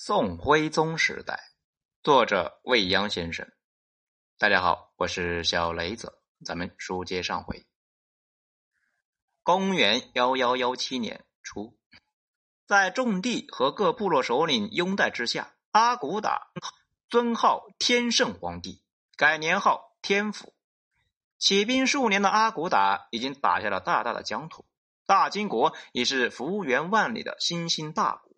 宋徽宗时代，作者未央先生。大家好，我是小雷子。咱们书接上回。公元幺幺幺七年初，在众帝和各部落首领拥戴之下，阿骨打尊号天圣皇帝，改年号天府。起兵数年的阿骨打已经打下了大大的疆土，大金国已是幅员万里的新兴大国，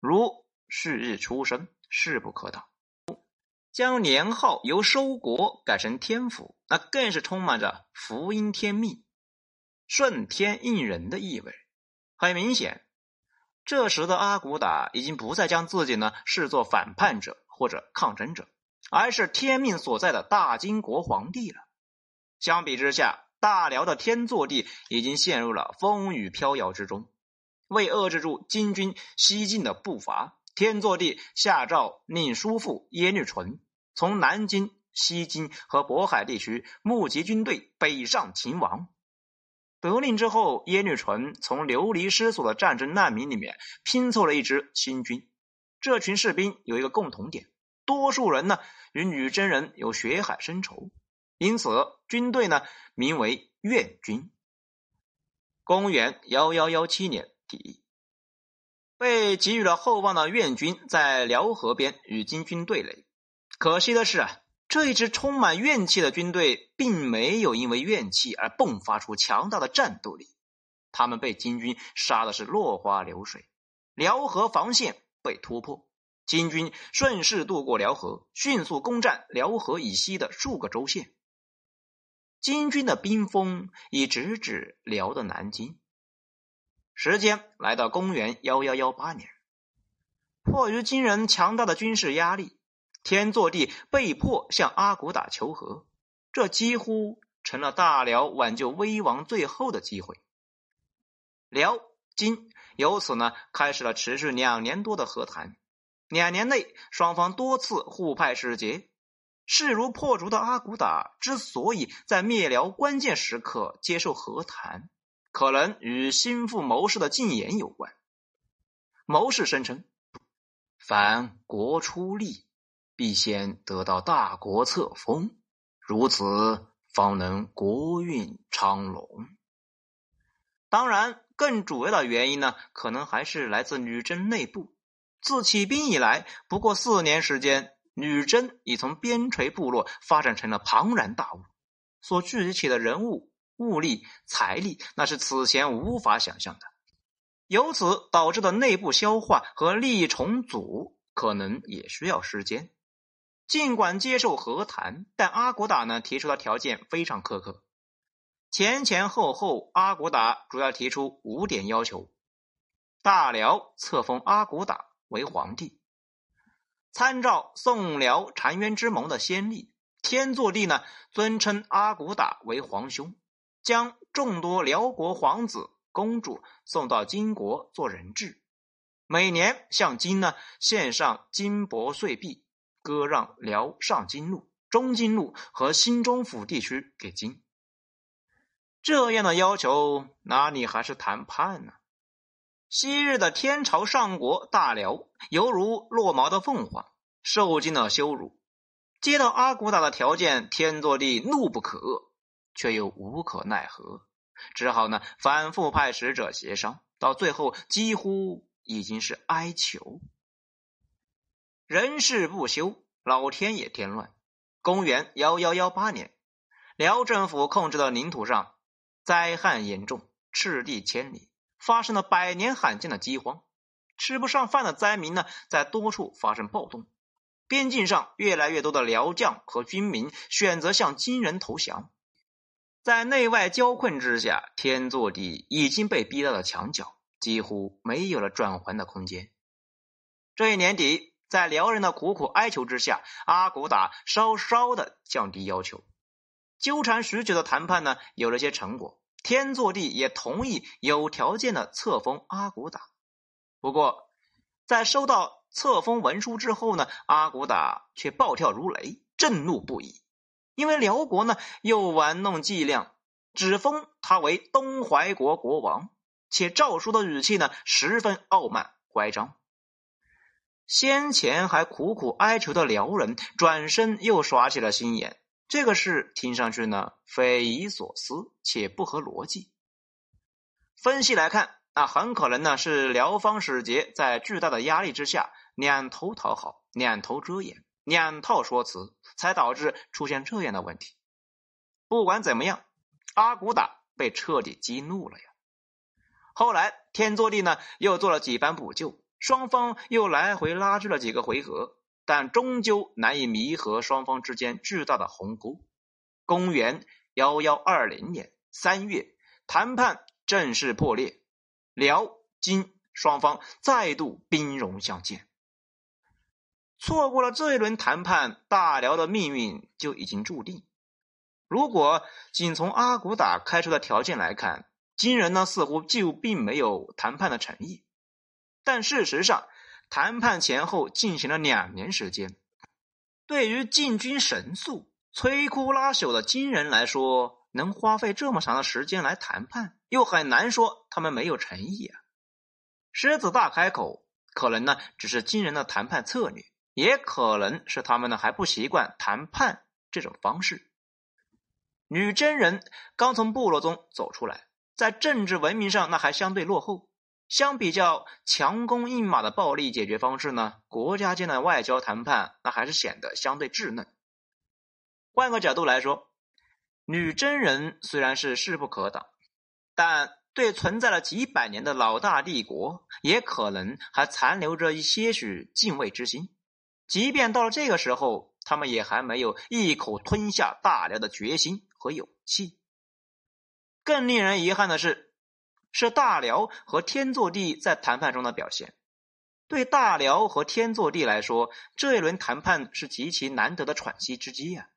如。旭日初升，势不可挡。将年号由收国改成天府，那更是充满着福音天命、顺天应人的意味。很明显，这时的阿骨打已经不再将自己呢视作反叛者或者抗争者，而是天命所在的大金国皇帝了。相比之下，大辽的天祚帝已经陷入了风雨飘摇之中。为遏制住金军西进的步伐。天祚帝下诏令叔父耶律淳从南京、西京和渤海地区募集军队北上秦王。得令之后，耶律淳从流离失所的战争难民里面拼凑了一支新军。这群士兵有一个共同点：多数人呢与女真人有血海深仇，因此军队呢名为愿军。公元幺幺幺七年底。被给予了厚望的愿军在辽河边与金军对垒，可惜的是啊，这一支充满怨气的军队并没有因为怨气而迸发出强大的战斗力，他们被金军杀的是落花流水，辽河防线被突破，金军顺势渡过辽河，迅速攻占辽河以西的数个州县，金军的兵锋已直指辽的南京。时间来到公元幺幺幺八年，迫于金人强大的军事压力，天祚帝被迫向阿骨打求和，这几乎成了大辽挽救危亡最后的机会。辽金由此呢开始了持续两年多的和谈，两年内双方多次互派使节，势如破竹的阿骨打之所以在灭辽关键时刻接受和谈。可能与心腹谋士的进言有关。谋士声称：“凡国出力，必先得到大国册封，如此方能国运昌隆。”当然，更主要的原因呢，可能还是来自女真内部。自起兵以来，不过四年时间，女真已从边陲部落发展成了庞然大物，所聚集起的人物。物力、财力，那是此前无法想象的。由此导致的内部消化和利益重组，可能也需要时间。尽管接受和谈，但阿骨打呢提出的条件非常苛刻。前前后后，阿骨打主要提出五点要求：大辽册封阿骨打为皇帝，参照宋辽澶渊之盟的先例，天祚帝呢尊称阿骨打为皇兄。将众多辽国皇子、公主送到金国做人质，每年向金呢献上金帛碎币，割让辽上金路、中金路和新中府地区给金。这样的要求哪里还是谈判呢？昔日的天朝上国大辽犹如落毛的凤凰，受尽了羞辱。接到阿骨打的条件，天祚帝怒不可遏。却又无可奈何，只好呢反复派使者协商，到最后几乎已经是哀求。人事不休，老天也添乱。公元幺幺幺八年，辽政府控制的领土上灾害严重，赤地千里，发生了百年罕见的饥荒。吃不上饭的灾民呢，在多处发生暴动。边境上，越来越多的辽将和军民选择向金人投降。在内外交困之下，天祚帝已经被逼到了墙角，几乎没有了转圜的空间。这一年底，在辽人的苦苦哀求之下，阿骨打稍稍的降低要求。纠缠许久的谈判呢，有了些成果。天祚帝也同意有条件的册封阿骨打。不过，在收到册封文书之后呢，阿骨打却暴跳如雷，震怒不已。因为辽国呢又玩弄伎俩，只封他为东怀国国王，且诏书的语气呢十分傲慢乖张。先前还苦苦哀求的辽人，转身又耍起了心眼。这个事听上去呢，匪夷所思且不合逻辑。分析来看，那很可能呢是辽方使节在巨大的压力之下，两头讨好，两头遮掩，两套说辞，才导致出现这样的问题。不管怎么样，阿骨打被彻底激怒了呀。后来天作地呢又做了几番补救，双方又来回拉锯了几个回合。但终究难以弥合双方之间巨大的鸿沟。公元幺幺二零年三月，谈判正式破裂，辽金双方再度兵戎相见。错过了这一轮谈判，大辽的命运就已经注定。如果仅从阿骨打开出的条件来看，金人呢似乎就并没有谈判的诚意。但事实上，谈判前后进行了两年时间，对于进军神速、摧枯拉朽的金人来说，能花费这么长的时间来谈判，又很难说他们没有诚意啊。狮子大开口，可能呢只是金人的谈判策略，也可能是他们呢还不习惯谈判这种方式。女真人刚从部落中走出来，在政治文明上那还相对落后。相比较强弓硬马的暴力解决方式呢，国家间的外交谈判那还是显得相对稚嫩。换个角度来说，女真人虽然是势不可挡，但对存在了几百年的老大帝国，也可能还残留着一些许敬畏之心。即便到了这个时候，他们也还没有一口吞下大辽的决心和勇气。更令人遗憾的是。是大辽和天祚帝在谈判中的表现。对大辽和天祚帝来说，这一轮谈判是极其难得的喘息之机呀。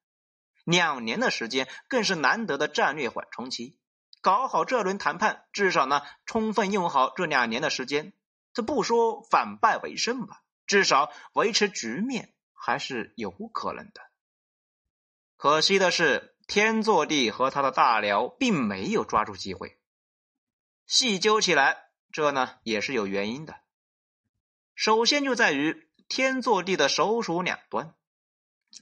两年的时间更是难得的战略缓冲期。搞好这轮谈判，至少呢，充分用好这两年的时间。这不说反败为胜吧，至少维持局面还是有可能的。可惜的是，天祚帝和他的大辽并没有抓住机会。细究起来，这呢也是有原因的。首先就在于天祚帝的首鼠两端，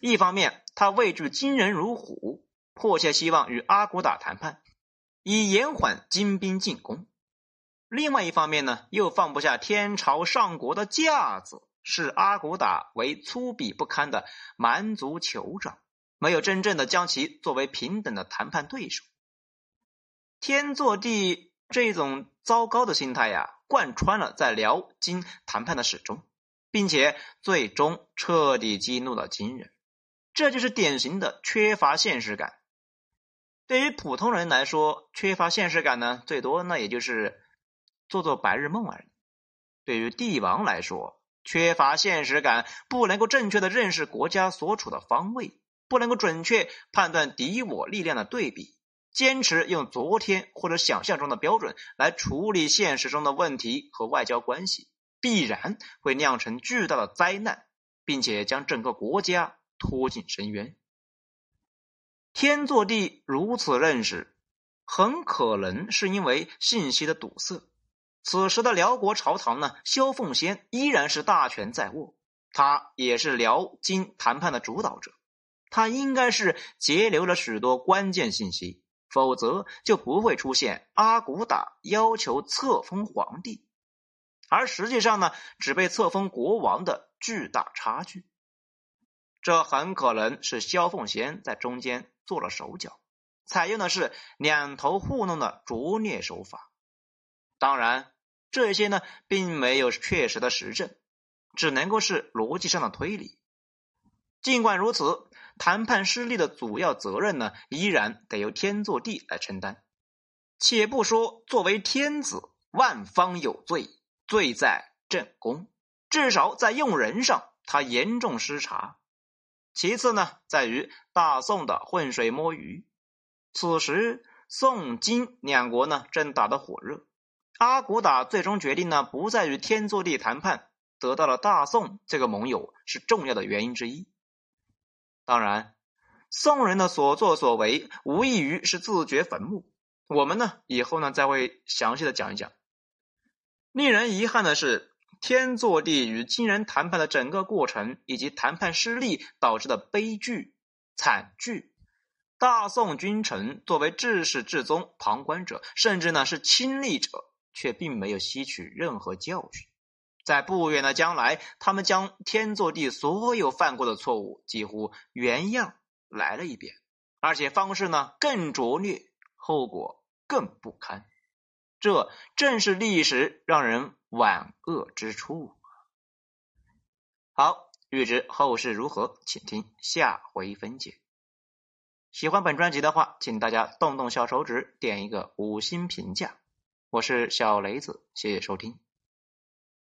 一方面他畏惧金人如虎，迫切希望与阿骨打谈判，以延缓金兵进攻；另外一方面呢，又放不下天朝上国的架子，视阿骨打为粗鄙不堪的蛮族酋长，没有真正的将其作为平等的谈判对手。天作地。这种糟糕的心态呀，贯穿了在辽金谈判的始终，并且最终彻底激怒了金人。这就是典型的缺乏现实感。对于普通人来说，缺乏现实感呢，最多那也就是做做白日梦而已。对于帝王来说，缺乏现实感，不能够正确的认识国家所处的方位，不能够准确判断敌我力量的对比。坚持用昨天或者想象中的标准来处理现实中的问题和外交关系，必然会酿成巨大的灾难，并且将整个国家拖进深渊。天作地如此认识，很可能是因为信息的堵塞。此时的辽国朝堂呢，萧凤仙依然是大权在握，他也是辽金谈判的主导者，他应该是截留了许多关键信息。否则就不会出现阿骨打要求册封皇帝，而实际上呢，只被册封国王的巨大差距。这很可能是萧凤仙在中间做了手脚，采用的是两头糊弄的拙劣手法。当然，这些呢，并没有确实的实证，只能够是逻辑上的推理。尽管如此。谈判失利的主要责任呢，依然得由天作帝来承担。且不说作为天子，万方有罪，罪在正宫，至少在用人上，他严重失察。其次呢，在于大宋的浑水摸鱼。此时宋金两国呢，正打得火热。阿骨打最终决定呢，不再与天祚帝谈判，得到了大宋这个盟友，是重要的原因之一。当然，宋人的所作所为无异于是自掘坟墓。我们呢，以后呢再会详细的讲一讲。令人遗憾的是，天祚帝与金人谈判的整个过程，以及谈判失利导致的悲剧惨剧。大宋君臣作为至始至终旁观者，甚至呢是亲历者，却并没有吸取任何教训。在不远的将来，他们将天作地所有犯过的错误几乎原样来了一遍，而且方式呢更拙劣，后果更不堪。这正是历史让人惋恶之处。好，欲知后事如何，请听下回分解。喜欢本专辑的话，请大家动动小手指，点一个五星评价。我是小雷子，谢谢收听。